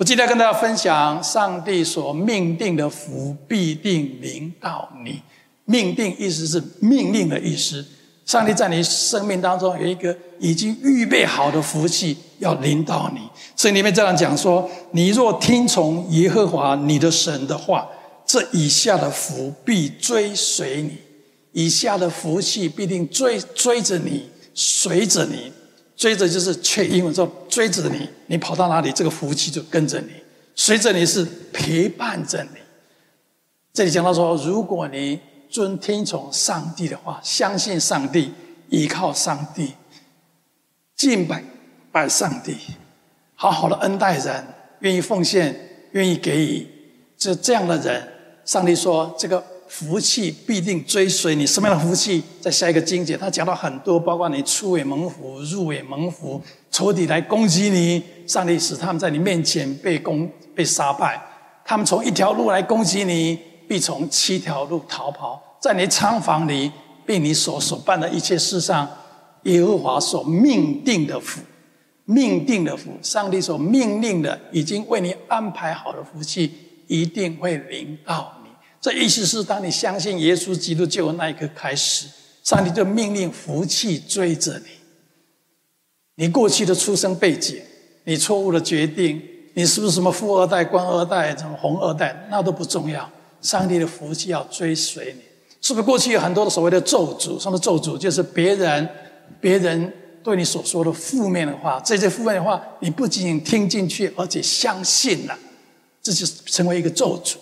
我今天跟大家分享，上帝所命定的福必定临到你。命定意思是命令的意思。上帝在你生命当中有一个已经预备好的福气要临到你。圣经里面这样讲说：你若听从耶和华你的神的话，这以下的福必追随你，以下的福气必定追追着你，随着你。追着就是却英文说追着你，你跑到哪里，这个福气就跟着你。随着你是陪伴着你。这里讲到说，如果你遵听从上帝的话，相信上帝，依靠上帝，敬拜拜上帝，好好的恩待人，愿意奉献，愿意给予，这这样的人，上帝说这个。福气必定追随你，什么样的福气？在下一个经节，他讲到很多，包括你出也蒙福，入也蒙福，仇敌来攻击你，上帝使他们在你面前被攻被杀败。他们从一条路来攻击你，必从七条路逃跑。在你仓房里，被你所所办的一切事上，耶和华所命定的福，命定的福，上帝所命令的，已经为你安排好的福气，一定会临到。这意思是，当你相信耶稣基督救恩那一刻开始，上帝就命令福气追着你。你过去的出生背景，你错误的决定，你是不是什么富二代、官二代、什么红二代，那都不重要。上帝的福气要追随你。是不是过去有很多的所谓的咒诅？什么咒诅？就是别人、别人对你所说的负面的话。这些负面的话，你不仅仅听进去，而且相信了，这就成为一个咒诅。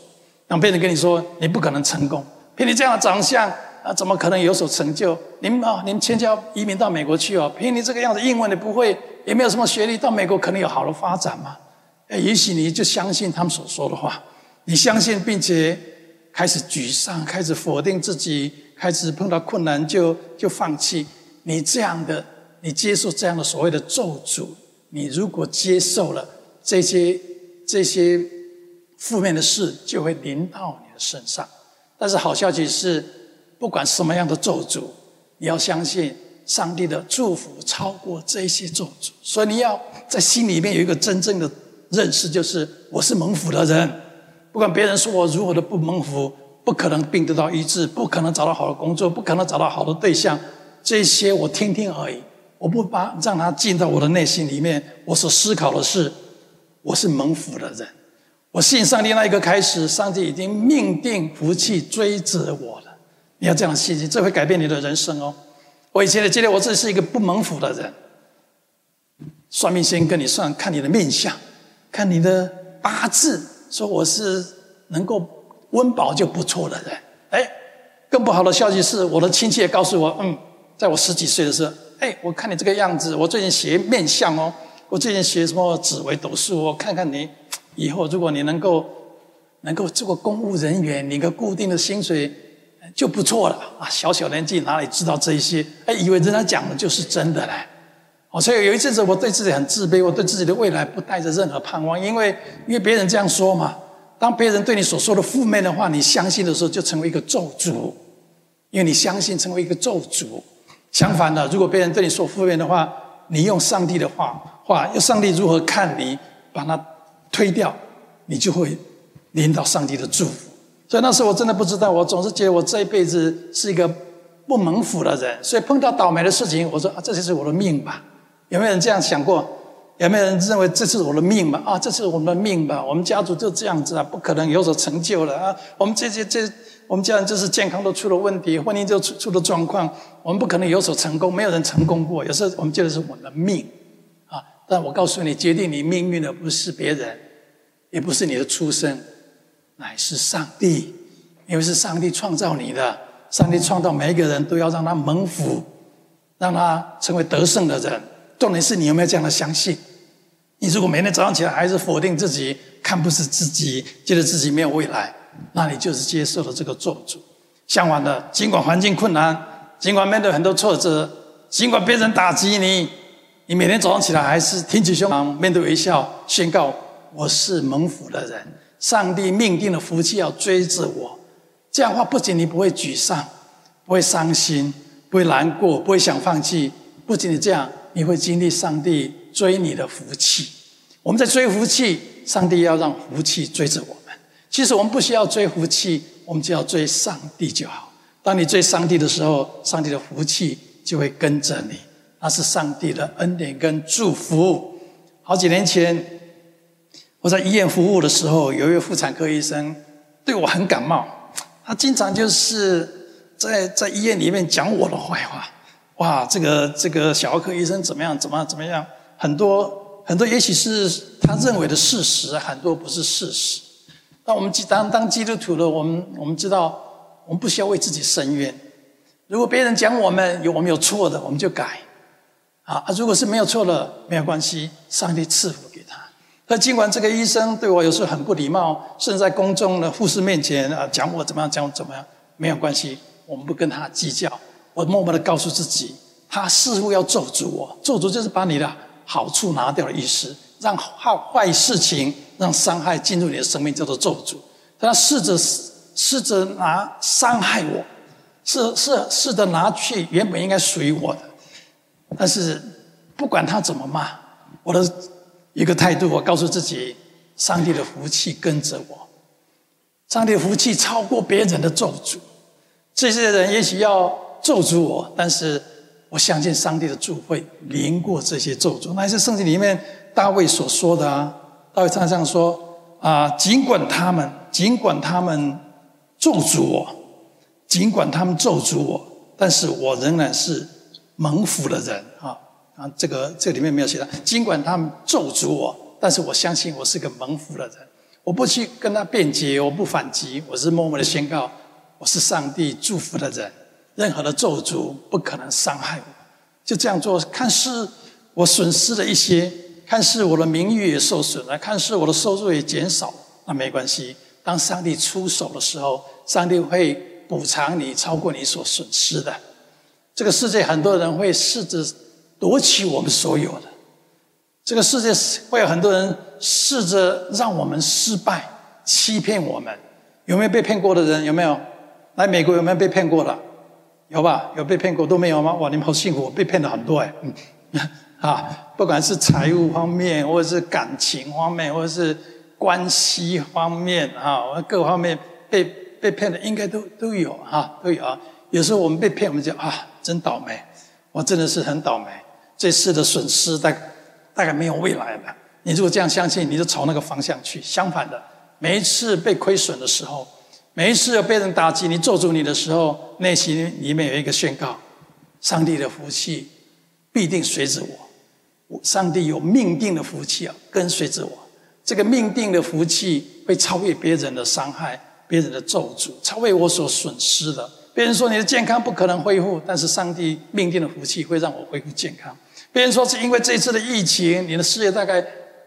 让别人跟你说你不可能成功，凭你这样的长相啊，怎么可能有所成就？您啊，你们全家移民到美国去哦，凭你这个样子，英文你不会，也没有什么学历，到美国可能有好的发展吗？也许你就相信他们所说的话，你相信并且开始沮丧，开始否定自己，开始碰到困难就就放弃。你这样的，你接受这样的所谓的咒诅，你如果接受了这些这些。负面的事就会临到你的身上，但是好消息是，不管什么样的咒诅，你要相信上帝的祝福超过这些咒诅。所以你要在心里面有一个真正的认识，就是我是蒙福的人。不管别人说我如何的不蒙福，不可能病得到医治，不可能找到好的工作，不可能找到好的对象，这些我听听而已。我不把让他进到我的内心里面。我所思考的是，我是蒙福的人。我信上帝那一刻开始，上帝已经命定福气追着我了。你要这样信心，这会改变你的人生哦。我以前的记得，我自己是一个不蒙福的人。算命先跟你算，看你的面相，看你的八字，说我是能够温饱就不错的人。哎，更不好的消息是，我的亲戚也告诉我，嗯，在我十几岁的时候，哎，我看你这个样子，我最近学面相哦，我最近学什么紫微斗数，我看看你。以后，如果你能够能够做个公务人员，领个固定的薪水就不错了啊！小小年纪哪里知道这一些？哎，以为人家讲的就是真的嘞。哦，所以有一阵子我对自己很自卑，我对自己的未来不带着任何盼望，因为因为别人这样说嘛。当别人对你所说的负面的话，你相信的时候，就成为一个咒诅，因为你相信成为一个咒诅。相反的，如果别人对你说负面的话，你用上帝的话话，用上帝如何看你，把它。推掉，你就会领到上帝的祝福。所以那时候我真的不知道，我总是觉得我这一辈子是一个不蒙福的人。所以碰到倒霉的事情，我说啊，这就是我的命吧？有没有人这样想过？有没有人认为这是我的命吧？啊，这是我们的命吧？我们家族就这样子啊，不可能有所成就了啊！我们这些这我们家人就是健康都出了问题，婚姻就出出了状况，我们不可能有所成功，没有人成功过。有时候我们觉得是我们的命。但我告诉你，决定你命运的不是别人，也不是你的出生，乃是上帝。因为是上帝创造你的，上帝创造每一个人都要让他蒙福，让他成为得胜的人。重点是你有没有这样的相信？你如果每天早上起来还是否定自己，看不是自己，觉得自己没有未来，那你就是接受了这个咒诅。相反的，尽管环境困难，尽管面对很多挫折，尽管别人打击你。你每天早上起来还是挺起胸膛，面对微笑，宣告我是蒙福的人。上帝命定的福气要追着我。这样的话，不仅你不会沮丧，不会伤心，不会难过，不会想放弃。不仅你这样，你会经历上帝追你的福气。我们在追福气，上帝要让福气追着我们。其实我们不需要追福气，我们只要追上帝就好。当你追上帝的时候，上帝的福气就会跟着你，那是上帝的恩典跟祝福。好几年前，我在医院服务的时候，有一位妇产科医生对我很感冒，他经常就是在在医院里面讲我的坏话。哇，这个这个小儿科医生怎么样？怎么样？怎么样？很多很多，也许是他认为的事实，很多不是事实。那我们当当基督徒的，我们我们知道，我们不需要为自己申冤。如果别人讲我们有我们有错的，我们就改。啊，如果是没有错的，没有关系，上帝赐福给他。那尽管这个医生对我有时候很不礼貌，甚至在公众的护士面前啊讲我怎么样，讲我怎么样，没有关系，我们不跟他计较。我默默的告诉自己，他似乎要咒诅我，咒诅就是把你的好处拿掉的意思，让好坏事情、让伤害进入你的生命，叫做咒诅。他试着试着拿伤害我，试试试着拿去原本应该属于我的。但是不管他怎么骂，我的一个态度，我告诉自己，上帝的福气跟着我，上帝的福气超过别人的咒诅。这些人也许要。咒诅我，但是我相信上帝的祝会临过这些咒诅。那是圣经里面大卫所说的啊。大卫常常说啊，尽管他们，尽管他们咒诅我，尽管他们咒诅我，但是我仍然是蒙福的人啊啊！这个这里面没有写到。尽管他们咒诅我，但是我相信我是个蒙福的人。我不去跟他辩解，我不反击，我是默默的宣告，我是上帝祝福的人。任何的咒诅不可能伤害我，就这样做，看似我损失了一些，看似我的名誉也受损了，看似我的收入也减少，那没关系。当上帝出手的时候，上帝会补偿你超过你所损失的。这个世界很多人会试着夺取我们所有的，这个世界会有很多人试着让我们失败，欺骗我们。有没有被骗过的人？有没有？来美国有没有被骗过的？有吧？有被骗过都没有吗？哇，你们好幸福，被骗了很多哎。嗯，啊，不管是财务方面，或者是感情方面，或者是关系方面啊，各方面被被骗的应该都都有哈，都有啊。有时候我们被骗，我们就啊，真倒霉，我真的是很倒霉。这次的损失大大概没有未来了。你如果这样相信，你就朝那个方向去。相反的，每一次被亏损的时候。每一次有被人打击、你咒诅你的时候，内心里面有一个宣告：上帝的福气必定随着我。上帝有命定的福气啊，跟随着我。这个命定的福气会超越别人的伤害、别人的咒诅，超越我所损失的。别人说你的健康不可能恢复，但是上帝命定的福气会让我恢复健康。别人说是因为这次的疫情，你的事业大概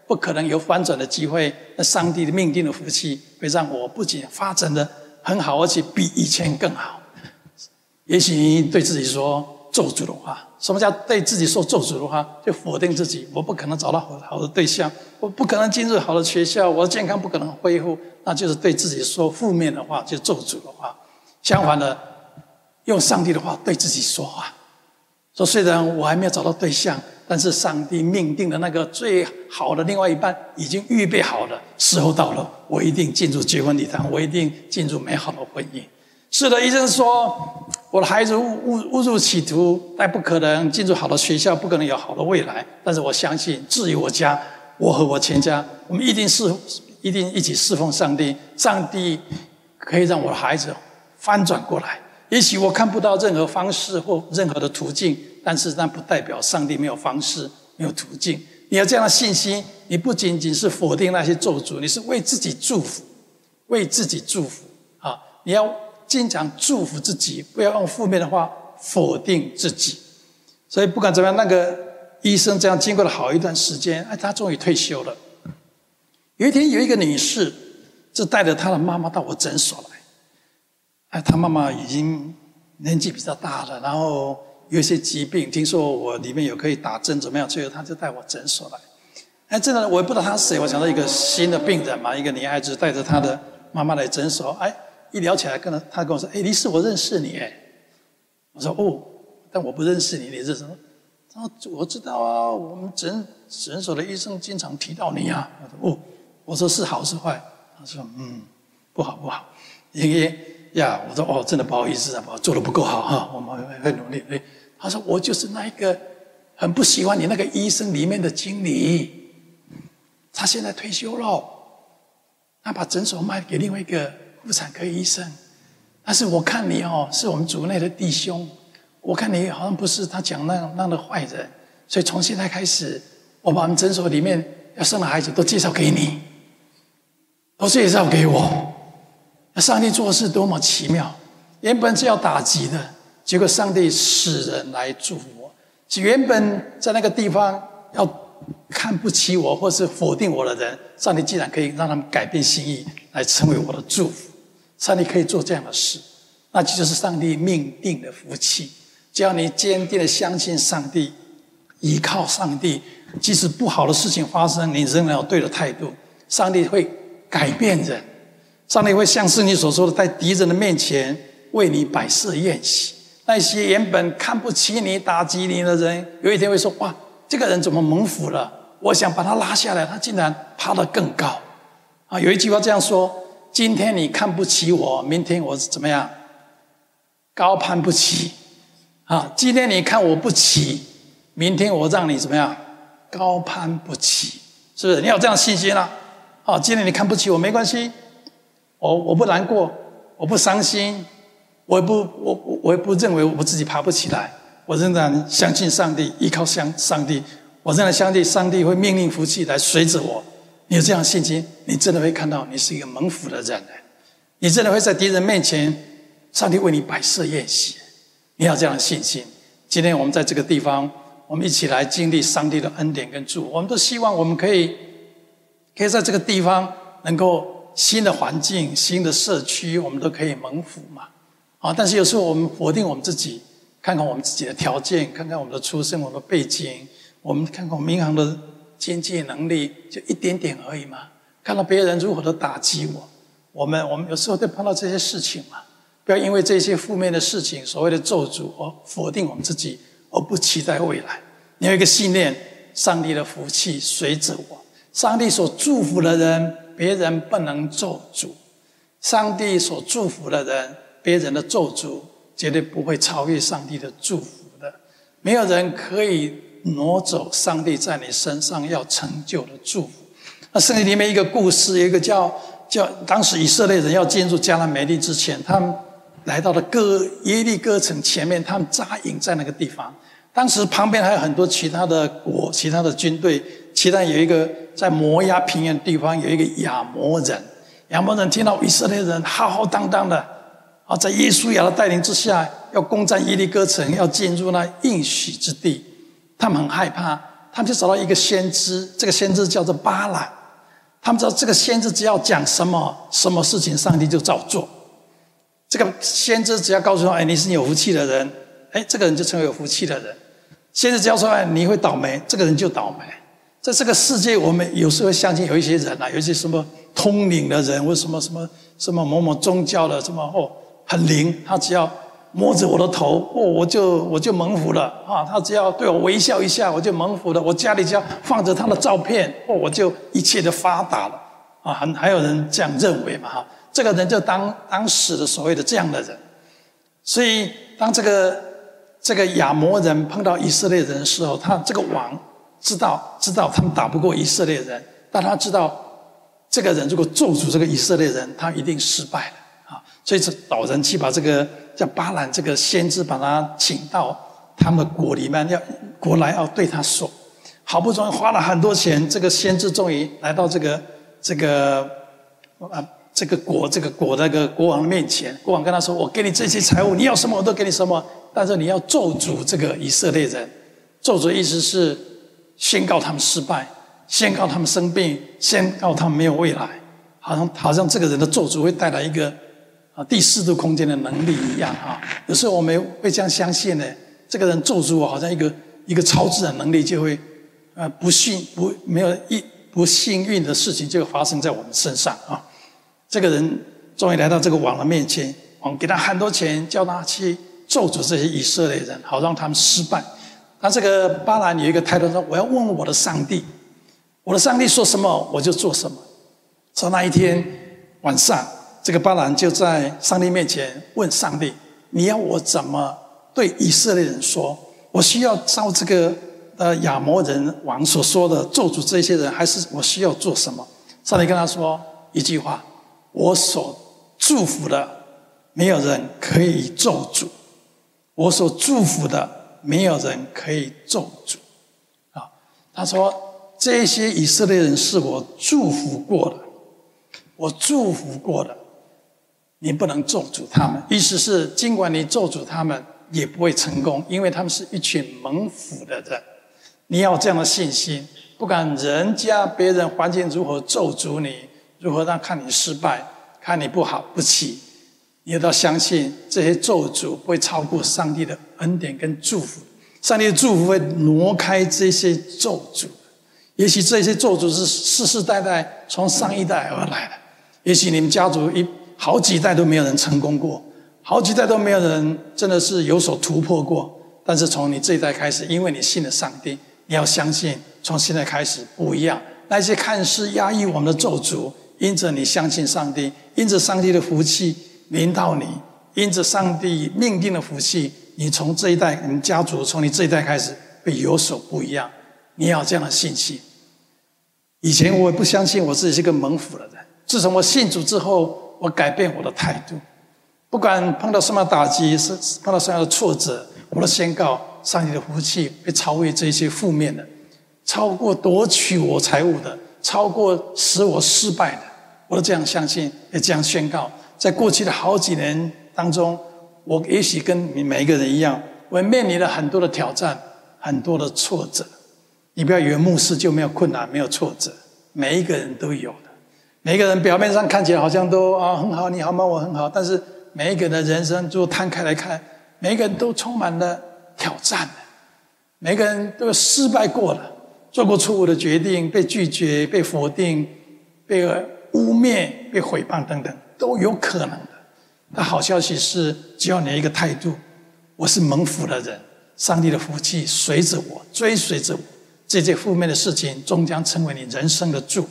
不可能有反转的机会，那上帝的命定的福气会让我不仅发展的。很好，而且比以前更好。也许对自己说咒诅的话，什么叫对自己说咒诅的话？就否定自己，我不可能找到好好的对象，我不可能进入好的学校，我的健康不可能恢复，那就是对自己说负面的话，就咒诅的话。相反的，用上帝的话对自己说话，说虽然我还没有找到对象。但是上帝命定的那个最好的另外一半已经预备好了，时候到了，我一定进入结婚礼堂，我一定进入美好的婚姻。是的，医生说我的孩子误误误入歧途，但不可能进入好的学校，不可能有好的未来。但是我相信，至于我家，我和我全家，我们一定是一定一起侍奉上帝。上帝可以让我的孩子翻转过来。也许我看不到任何方式或任何的途径。但是那不代表上帝没有方式、没有途径。你有这样的信心，你不仅仅是否定那些咒诅，你是为自己祝福，为自己祝福啊！你要经常祝福自己，不要用负面的话否定自己。所以不管怎么样，那个医生这样经过了好一段时间，哎，他终于退休了。有一天，有一个女士就带着她的妈妈到我诊所了。哎，他妈妈已经年纪比较大了，然后。有一些疾病，听说我里面有可以打针，怎么样？最后他就带我诊所来。哎，真的，我也不知道他是谁。我想到一个新的病人嘛，一个女孩子带着她的妈妈来诊所。哎，一聊起来，跟他他跟我说：“哎，李师，我认识你。”哎，我说：“哦，但我不认识你，你认识？”他说：“我知道啊，我们诊诊所的医生经常提到你啊。”我说：“哦，我说是好是坏？他说嗯，不好不好。因为呀，我说哦，真的不好意思啊，我做的不够好哈，我们会会努力。他说我就是那一个很不喜欢你那个医生里面的经理，他现在退休了，他把诊所卖给另外一个妇产科医生。但是我看你哦，是我们组内的弟兄，我看你好像不是他讲那样那样的坏人，所以从现在开始，我把我们诊所里面要生的孩子都介绍给你，都介绍给我。上帝做事多么奇妙！原本是要打击的，结果上帝使人来祝福我。原本在那个地方要看不起我或是否定我的人，上帝竟然可以让他们改变心意，来成为我的祝福。上帝可以做这样的事，那这就是上帝命定的福气。只要你坚定的相信上帝，依靠上帝，即使不好的事情发生，你仍然有对的态度，上帝会改变人。上帝会像是你所说的，在敌人的面前为你摆设宴席。那些原本看不起你、打击你的人，有一天会说：“哇，这个人怎么蒙福了？我想把他拉下来，他竟然爬得更高。”啊，有一句话这样说。今天你看不起我，明天我怎么样？高攀不起啊！今天你看我不起，明天我让你怎么样？高攀不起，是不是？你有这样信心啊？啊！今天你看不起我没关系，我我不难过，我不伤心，我也不我我也不认为我自己爬不起来，我仍然相信上帝，依靠上上帝，我仍然相信上帝会命令福气来随着我。你有这样信心，你真的会看到你是一个蒙福的人，你真的会在敌人面前，上帝为你摆设宴席。你要这样的信心。今天我们在这个地方，我们一起来经历上帝的恩典跟祝福。我们都希望我们可以，可以在这个地方能够新的环境、新的社区，我们都可以蒙福嘛。啊！但是有时候我们否定我们自己，看看我们自己的条件，看看我们的出身、我们的背景，我们看看我们银行的。经济能力就一点点而已嘛，看到别人如何的打击我，我们我们有时候会碰到这些事情嘛，不要因为这些负面的事情，所谓的咒诅而否定我们自己，而不期待未来。你有一个信念，上帝的福气随着我，上帝所祝福的人，别人不能咒诅；上帝所祝福的人，别人的咒诅绝对不会超越上帝的祝福的，没有人可以。挪走上帝在你身上要成就的祝福。那圣经里面一个故事，一个叫叫当时以色列人要进入迦南美地之前，他们来到了哥耶利哥城前面，他们扎营在那个地方。当时旁边还有很多其他的国、其他的军队。其他有一个在摩押平原地方有一个亚摩人，亚摩人听到以色列人浩浩荡荡的啊，在耶书亚的带领之下要攻占耶利哥城，要进入那应许之地。他们很害怕，他们就找到一个先知，这个先知叫做巴兰。他们知道这个先知只要讲什么什么事情，上帝就照做。这个先知只要告诉他：“哎，你是有福气的人。”哎，这个人就成为有福气的人。先知只要说：“哎，你会倒霉。”这个人就倒霉。在这个世界，我们有时候相信有一些人啊，有一些什么通灵的人，或什么什么什么某某宗教的什么哦，很灵，他只要。摸着我的头，哦，我就我就蒙福了啊！他只要对我微笑一下，我就蒙福了。我家里只要放着他的照片，哦，我就一切的发达了啊！还还有人这样认为嘛？哈，这个人就当当时的所谓的这样的人。所以，当这个这个亚摩人碰到以色列人的时候，他这个王知道知道他们打不过以色列人，但他知道这个人如果咒诅这个以色列人，他一定失败了啊！所以，这老人去把这个。叫巴兰这个先知把他请到他们国里面，要国来要对他说，好不容易花了很多钱，这个先知终于来到这个这个啊这个国这个国那个国王的面前，国王跟他说：“我给你这些财物，你要什么我都给你什么，但是你要咒诅这个以色列人。咒诅意思是宣告他们失败，宣告他们生病，宣告他们没有未来，好像好像这个人的咒诅会带来一个。”啊，第四度空间的能力一样啊！有时候我们会这样相信呢，这个人咒诅我，好像一个一个超自然能力就会，呃，不幸不没有一不幸运的事情就会发生在我们身上啊！这个人终于来到这个王的面前，王给他很多钱，叫他去咒诅这些以色列人，好让他们失败。那这个巴兰有一个态度说：“我要问我的上帝，我的上帝说什么我就做什么。”从那一天晚上，这个巴兰就在上帝面前问上帝：“你要我怎么对以色列人说？我需要照这个呃亚摩人王所说的咒诅这些人，还是我需要做什么？”上帝跟他说一句话：“我所祝福的，没有人可以咒诅；我所祝福的，没有人可以咒诅。”啊，他说：“这些以色列人是我祝福过的，我祝福过的。”你不能咒诅他们，意思是，尽管你咒诅他们，也不会成功，因为他们是一群蒙福的人。你要这样的信心，不管人家、别人、环境如何咒诅你，如何让看你失败、看你不好不起，你都要相信这些咒诅不会超过上帝的恩典跟祝福。上帝的祝福会挪开这些咒诅，也许这些咒诅是世世代代从上一代而来的，也许你们家族一。好几代都没有人成功过，好几代都没有人真的是有所突破过。但是从你这一代开始，因为你信了上帝，你要相信，从现在开始不一样。那些看似压抑我们的咒诅，因着你相信上帝，因着上帝的福气临到你，因着上帝命定的福气，你从这一代，你家族从你这一代开始会有所不一样。你要这样的信心。以前我也不相信我自己是个蒙福的人，自从我信主之后。我改变我的态度，不管碰到什么打击，是碰到什么样的挫折，我都宣告上帝的福气会超越这些负面的，超过夺取我财物的，超过使我失败的，我都这样相信，也这样宣告。在过去的好几年当中，我也许跟你每一个人一样，我面临了很多的挑战，很多的挫折。你不要以为牧师就没有困难，没有挫折，每一个人都有的。每一个人表面上看起来好像都啊很好，你好吗？我很好。但是每一个人的人生，就摊开来看，每一个人都充满了挑战，每个人都失败过了，做过错误的决定，被拒绝、被否定、被污蔑、被诽谤等等，都有可能的。那好消息是，只要你一个态度，我是蒙福的人，上帝的福气随着我，追随着我，这些负面的事情终将成为你人生的祝福。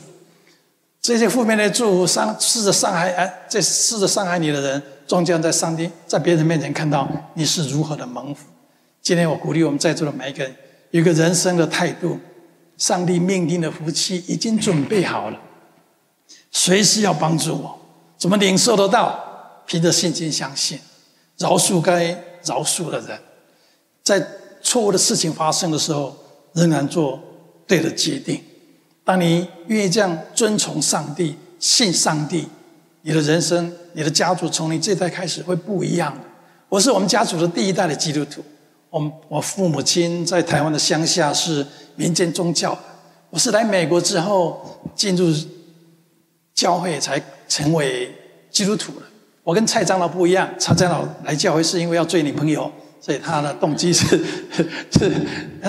这些负面的祝福伤试着伤害哎，这试着伤害你的人，终将在上帝在别人面前看到你是如何的蒙福。今天我鼓励我们在座的每一个人，有一个人生的态度，上帝命定的福气已经准备好了，随时要帮助我。怎么领受得到？凭着信心相信，饶恕该饶恕的人，在错误的事情发生的时候，仍然做对的决定。当你愿意这样遵从上帝、信上帝，你的人生、你的家族从你这代开始会不一样的。我是我们家族的第一代的基督徒，我我父母亲在台湾的乡下是民间宗教，我是来美国之后进入教会才成为基督徒了。我跟蔡长老不一样，蔡长老来教会是因为要追女朋友。所以他的动机是 是，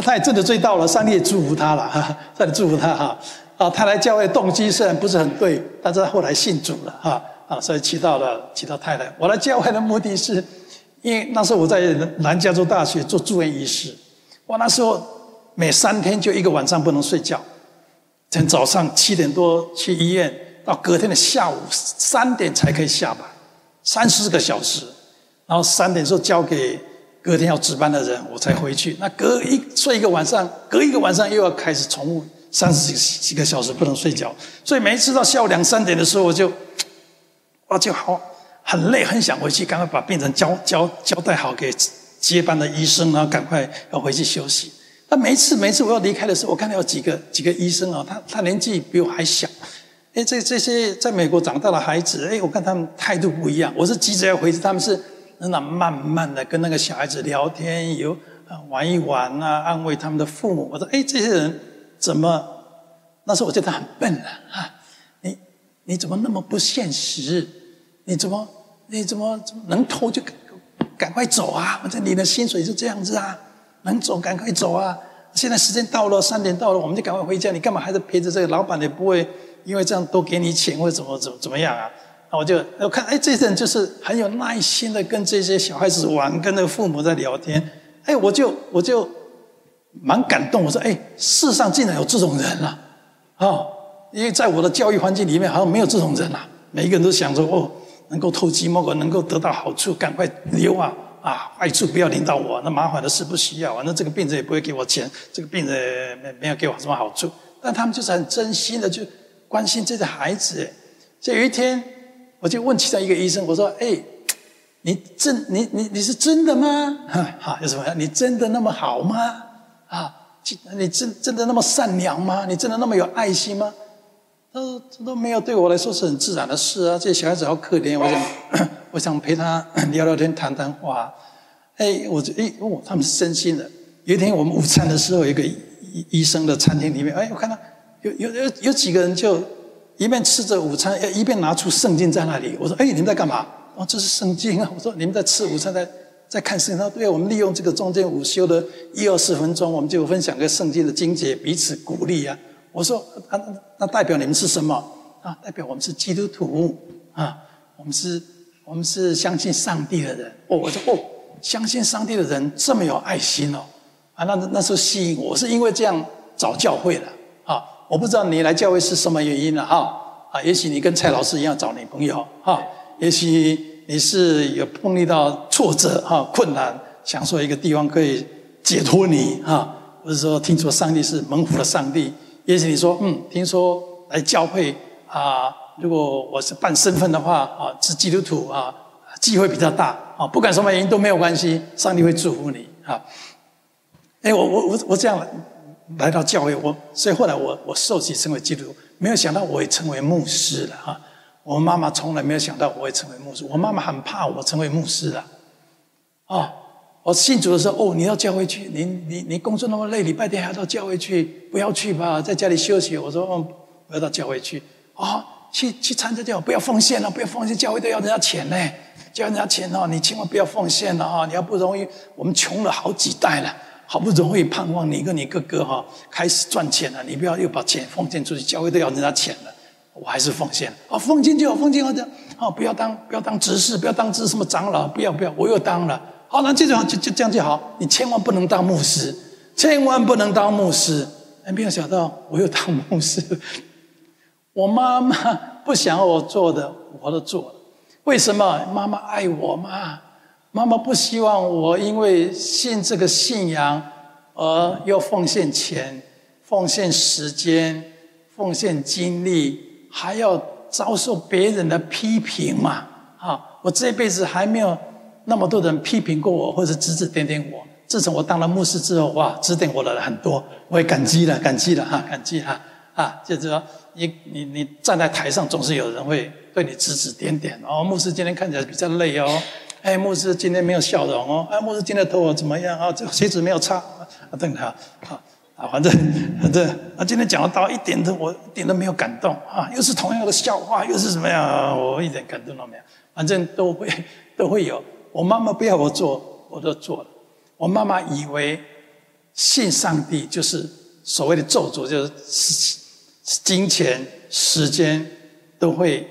他也真的追到了，上帝也祝福他了哈，上帝祝福他哈啊，他来教会动机虽然不是很对，但是他后来信主了哈啊，所以娶到了娶到太太。我来教会的目的是，因为那时候我在南加州大学做住院医师，我那时候每三天就一个晚上不能睡觉，从早上七点多去医院，到隔天的下午三点才可以下班，三四个小时，然后三点时候交给。隔天要值班的人，我才回去。那隔一睡一个晚上，隔一个晚上又要开始重复三十几几个小时不能睡觉。所以每一次到下午两三点的时候，我就，我就好很累，很想回去，赶快把病人交交交代好给接班的医生，然后赶快要回去休息。那每一次每一次我要离开的时候，我看到有几个几个医生啊，他他年纪比我还小。哎，这这些在美国长大的孩子，哎，我看他们态度不一样。我是急着要回去，他们是。那慢慢的跟那个小孩子聊天，有啊玩一玩啊，安慰他们的父母。我说：“哎，这些人怎么？那时候我觉得很笨了啊！你你怎么那么不现实？你怎么你怎么怎么能偷就赶赶快走啊？反正你的薪水是这样子啊，能走赶快走啊！现在时间到了，三点到了，我们就赶快回家。你干嘛还是陪着这个老板？也不会因为这样多给你钱或者怎么怎么怎么样啊？”那我就我看，哎，这些人就是很有耐心的跟这些小孩子玩，跟那父母在聊天。哎，我就我就蛮感动。我说，哎，世上竟然有这种人啊！哦，因为在我的教育环境里面，好像没有这种人啊。每一个人都想着哦，能够偷鸡摸狗，能够得到好处，赶快溜啊啊！坏处不要领到我，那麻烦的事不需要啊。那这个病人也不会给我钱，这个病人没没有给我什么好处。但他们就是很真心的就关心这个孩子。所以有一天，我就问其中一个医生，我说：“哎，你真你你你是真的吗？哈，有什么？你真的那么好吗？啊？”你真真的那么善良吗？你真的那么有爱心吗？他说这都没有，对我来说是很自然的事啊。这些小孩子好可怜，我想 我想陪他 聊聊天、谈谈话。哎，我这哎哦，他们是真心的。有一天我们午餐的时候，一个医医生的餐厅里面，哎，我看到有有有有几个人就一边吃着午餐，一边拿出圣经在那里。我说，哎，你们在干嘛？哦，这是圣经啊。我说，你们在吃午餐在。在看圣经，他说：“对，我们利用这个中间午休的一二十分钟，我们就分享个圣经的经节，彼此鼓励啊。”我说：“啊，那代表你们是什么？啊，代表我们是基督徒啊，我们是，我们是相信上帝的人。”哦，我说：“哦，相信上帝的人这么有爱心哦，啊，那那时候吸引我，是因为这样找教会的。我不知道你来教会是什么原因了哈啊，也许你跟蔡老师一样找女朋友哈，也许。”你是有碰遇到挫折哈困难，想说一个地方可以解脱你哈，或者说听说上帝是蒙福的上帝，也许你说嗯，听说来教会啊，如果我是办身份的话啊，是基督徒啊，机会比较大啊，不管什么原因都没有关系，上帝会祝福你啊。哎，我我我我这样来到教会，我所以后来我我受洗成为基督徒，没有想到我也成为牧师了哈。我妈妈从来没有想到我会成为牧师，我妈妈很怕我成为牧师的。哦，我信主的时候，哦，你要教会去，你你你工作那么累，礼拜天还要到教会去，不要去吧，在家里休息。我说，哦，我要到教会去。啊、去去参加教，不要奉献了，不要奉献，教会都要人家钱呢，交人家钱哦，你千万不要奉献了啊！你要不容易，我们穷了好几代了，好不容易盼望你跟你哥哥哈开始赚钱了，你不要又把钱奉献出去，教会都要人家钱了。我还是奉献啊，奉献就好，奉献好的啊，不要当不要当执事，不要当执什么长老，不要不要，我又当了。好，那这种就就这样就好。你千万不能当牧师，千万不能当牧师。哎，没有想到我又当牧师。我妈妈不想我做的，我都做了。为什么？妈妈爱我吗？妈妈不希望我因为信这个信仰而又奉献钱、奉献时间、奉献精力。还要遭受别人的批评嘛？啊，我这辈子还没有那么多人批评过我，或者指指点点我。自从我当了牧师之后，哇，指点我的人很多，我也感激了，感激了哈，感激哈啊！就是说，你你你站在台上，总是有人会对你指指点点哦。牧师今天看起来比较累哦，哎，牧师今天没有笑容哦，哎，牧师今天头发怎么样啊？这鞋子没有擦啊？等他啊，啊，反正反正，啊，今天讲的到一点都我一点都没有感动啊，又是同样的笑话，又是什么样，我一点感动都没有。反正都会 都会有。我妈妈不要我做，我都做了。我妈妈以为信上帝就是所谓的咒诅，就是金钱、时间都会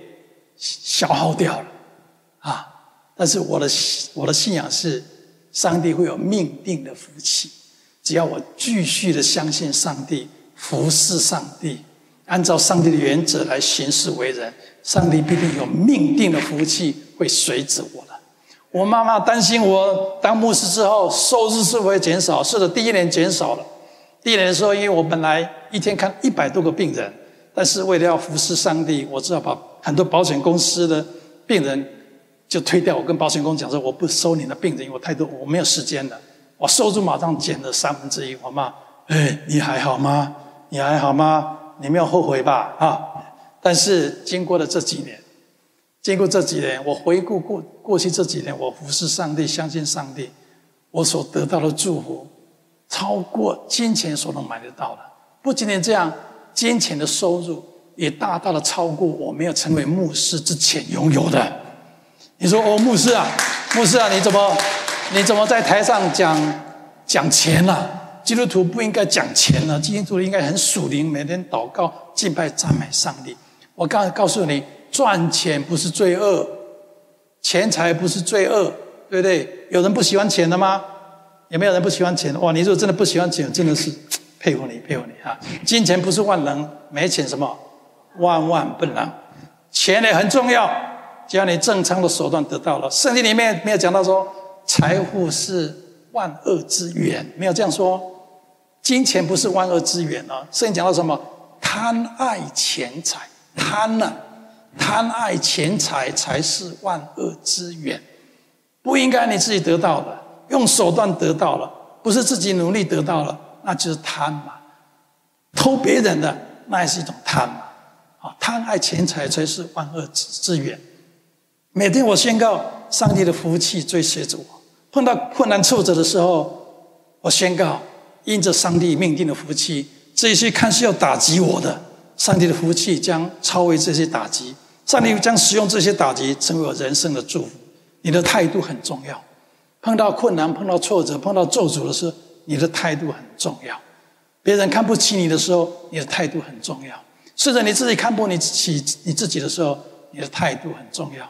消耗掉了啊。但是我的信我的信仰是，上帝会有命定的福气。只要我继续的相信上帝，服侍上帝，按照上帝的原则来行事为人，上帝必定有命定的福气会随着我的。我妈妈担心我当牧师之后收入是不是会减少？是的，第一年减少了。第一年的时候，因为我本来一天看一百多个病人，但是为了要服侍上帝，我只好把很多保险公司的病人就推掉。我跟保险公司讲说，我不收你的病人，因为我太多，我没有时间了。我收入马上减了三分之一。我骂，哎，你还好吗？你还好吗？你没有后悔吧？啊！但是经过了这几年，经过这几年，我回顾过过去这几年，我服侍上帝，相信上帝，我所得到的祝福，超过金钱所能买得到的。不仅仅这样，金钱的收入也大大的超过我没有成为牧师之前拥有的。你说，哦，牧师啊，牧师啊，你怎么？你怎么在台上讲讲钱呢、啊？基督徒不应该讲钱呢、啊，基督徒应该很属灵，每天祷告、敬拜、赞美上帝。我刚才告诉你，赚钱不是罪恶，钱财不是罪恶，对不对？有人不喜欢钱的吗？有没有人不喜欢钱？哇，你如果真的不喜欢钱，真的是佩服你，佩服你啊！金钱不是万能，没钱什么万万不能。钱也很重要，只要你正常的手段得到了。圣经里面没有讲到说财富是万恶之源，没有这样说。金钱不是万恶之源啊。圣经讲到什么？贪爱钱财，贪呢、贪爱钱财才是万恶之源。不应该你自己得到的，用手段得到了，不是自己努力得到了，那就是贪嘛。偷别人的，那也是一种贪嘛。啊，贪爱钱财才是万恶之源。每天我宣告，上帝的福气追随着我。碰到困难挫折的时候，我宣告，因着上帝命定的福气，这些看似要打击我的，上帝的福气将超越这些打击。上帝将使用这些打击，成为我人生的祝福。你的态度很重要。碰到困难、碰到挫折、碰到咒诅的时候，你的态度很重要。别人看不起你的时候，你的态度很重要。甚至，你自己看不起你自己的时候，你的态度很重要。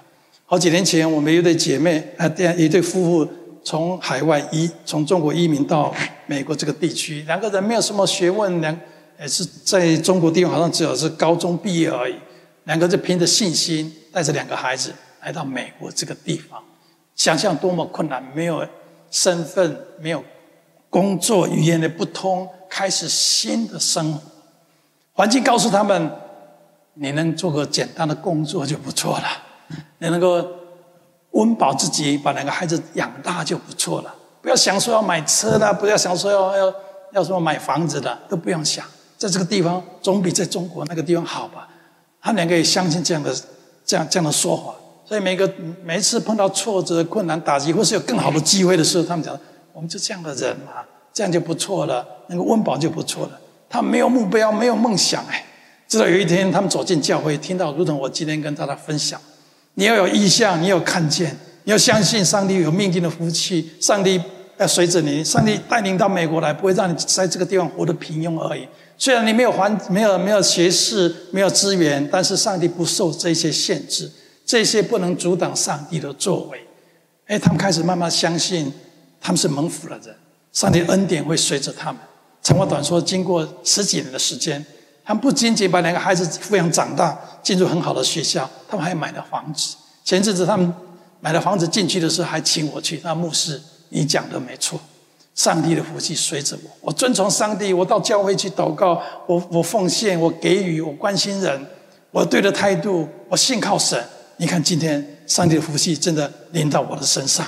好几年前，我们一对姐妹，啊，一对夫妇从海外移，从中国移民到美国这个地区。两个人没有什么学问，两也是在中国地方好像只有是高中毕业而已。两个就凭着信心，带着两个孩子来到美国这个地方。想象多么困难，没有身份，没有工作，语言的不通，开始新的生活。环境告诉他们：“你能做个简单的工作就不错了，你能够温饱自己，把两个孩子养大就不错了。不要想说要买车的，不要想说要要要说买房子的，都不用想。在这个地方总比在中国那个地方好吧？”他两个也相信这样的这样这样的说法，所以每个每一次碰到挫折、困难、打击，或是有更好的机会的时候，他们讲：“我们就这样的人嘛，这样就不错了，能够温饱就不错了。”他没有目标，没有梦想，哎，直到有一天，他们走进教会，听到如同我今天跟大家分享，你要有意向，你要看见，你要相信上帝有命定的福气，上帝要随着你，上帝带领到美国来，不会让你在这个地方活得平庸而已。虽然你没有环，没有没有学识，没有资源，但是上帝不受这些限制，这些不能阻挡上帝的作为。哎，他们开始慢慢相信，他们是蒙福的人，上帝恩典会随着他们。长话短说，经过十几年的时间，他们不仅仅把两个孩子抚养长大，进入很好的学校，他们还买了房子。前阵子他们买了房子进去的时候，还请我去。那牧师，你讲的没错，上帝的福气随着我，我遵从上帝，我到教会去祷告，我我奉献，我给予，我关心人，我对的态度，我信靠神。你看今天上帝的福气真的临到我的身上，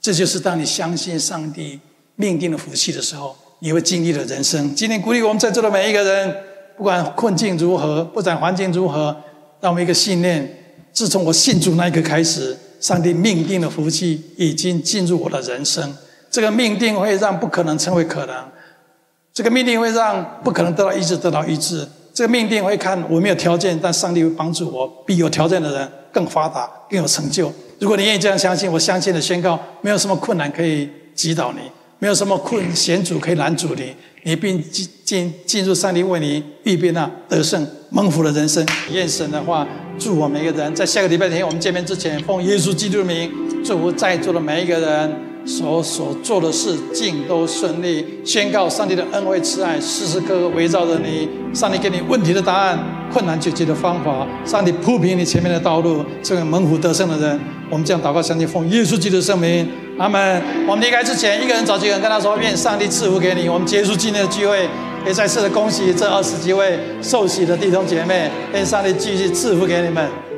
这就是当你相信上帝命定的福气的时候。你会经历的人生。今天鼓励我们在座的每一个人，不管困境如何，不管环境如何，让我们一个信念：自从我信主那一刻开始，上帝命定的福气已经进入我的人生。这个命定会让不可能成为可能，这个命定会让不可能得到医治得到医治。这个命定会看我没有条件，但上帝会帮助我，比有条件的人更发达、更有成就。如果你愿意这样相信，我相信的宣告：没有什么困难可以击倒你。没有什么困险阻可以拦阻你，你并进进进入上帝为你预备那得胜蒙福的人生。愿神的话，祝我们每一个人在下个礼拜天我们见面之前，奉耶稣基督的名，祝福在座的每一个人所所做的事尽都顺利。宣告上帝的恩惠慈爱时时刻刻围绕着你，上帝给你问题的答案，困难解决的方法，上帝铺平你前面的道路，成为猛虎得胜的人。我们这样祷告，相信奉耶稣基督的圣名。阿门。我们离开之前，一个人找几个人跟他说：“愿上帝赐福给你。”我们结束今天的聚会，也再次的恭喜这二十几位受洗的弟兄姐妹，愿上帝继续赐福给你们。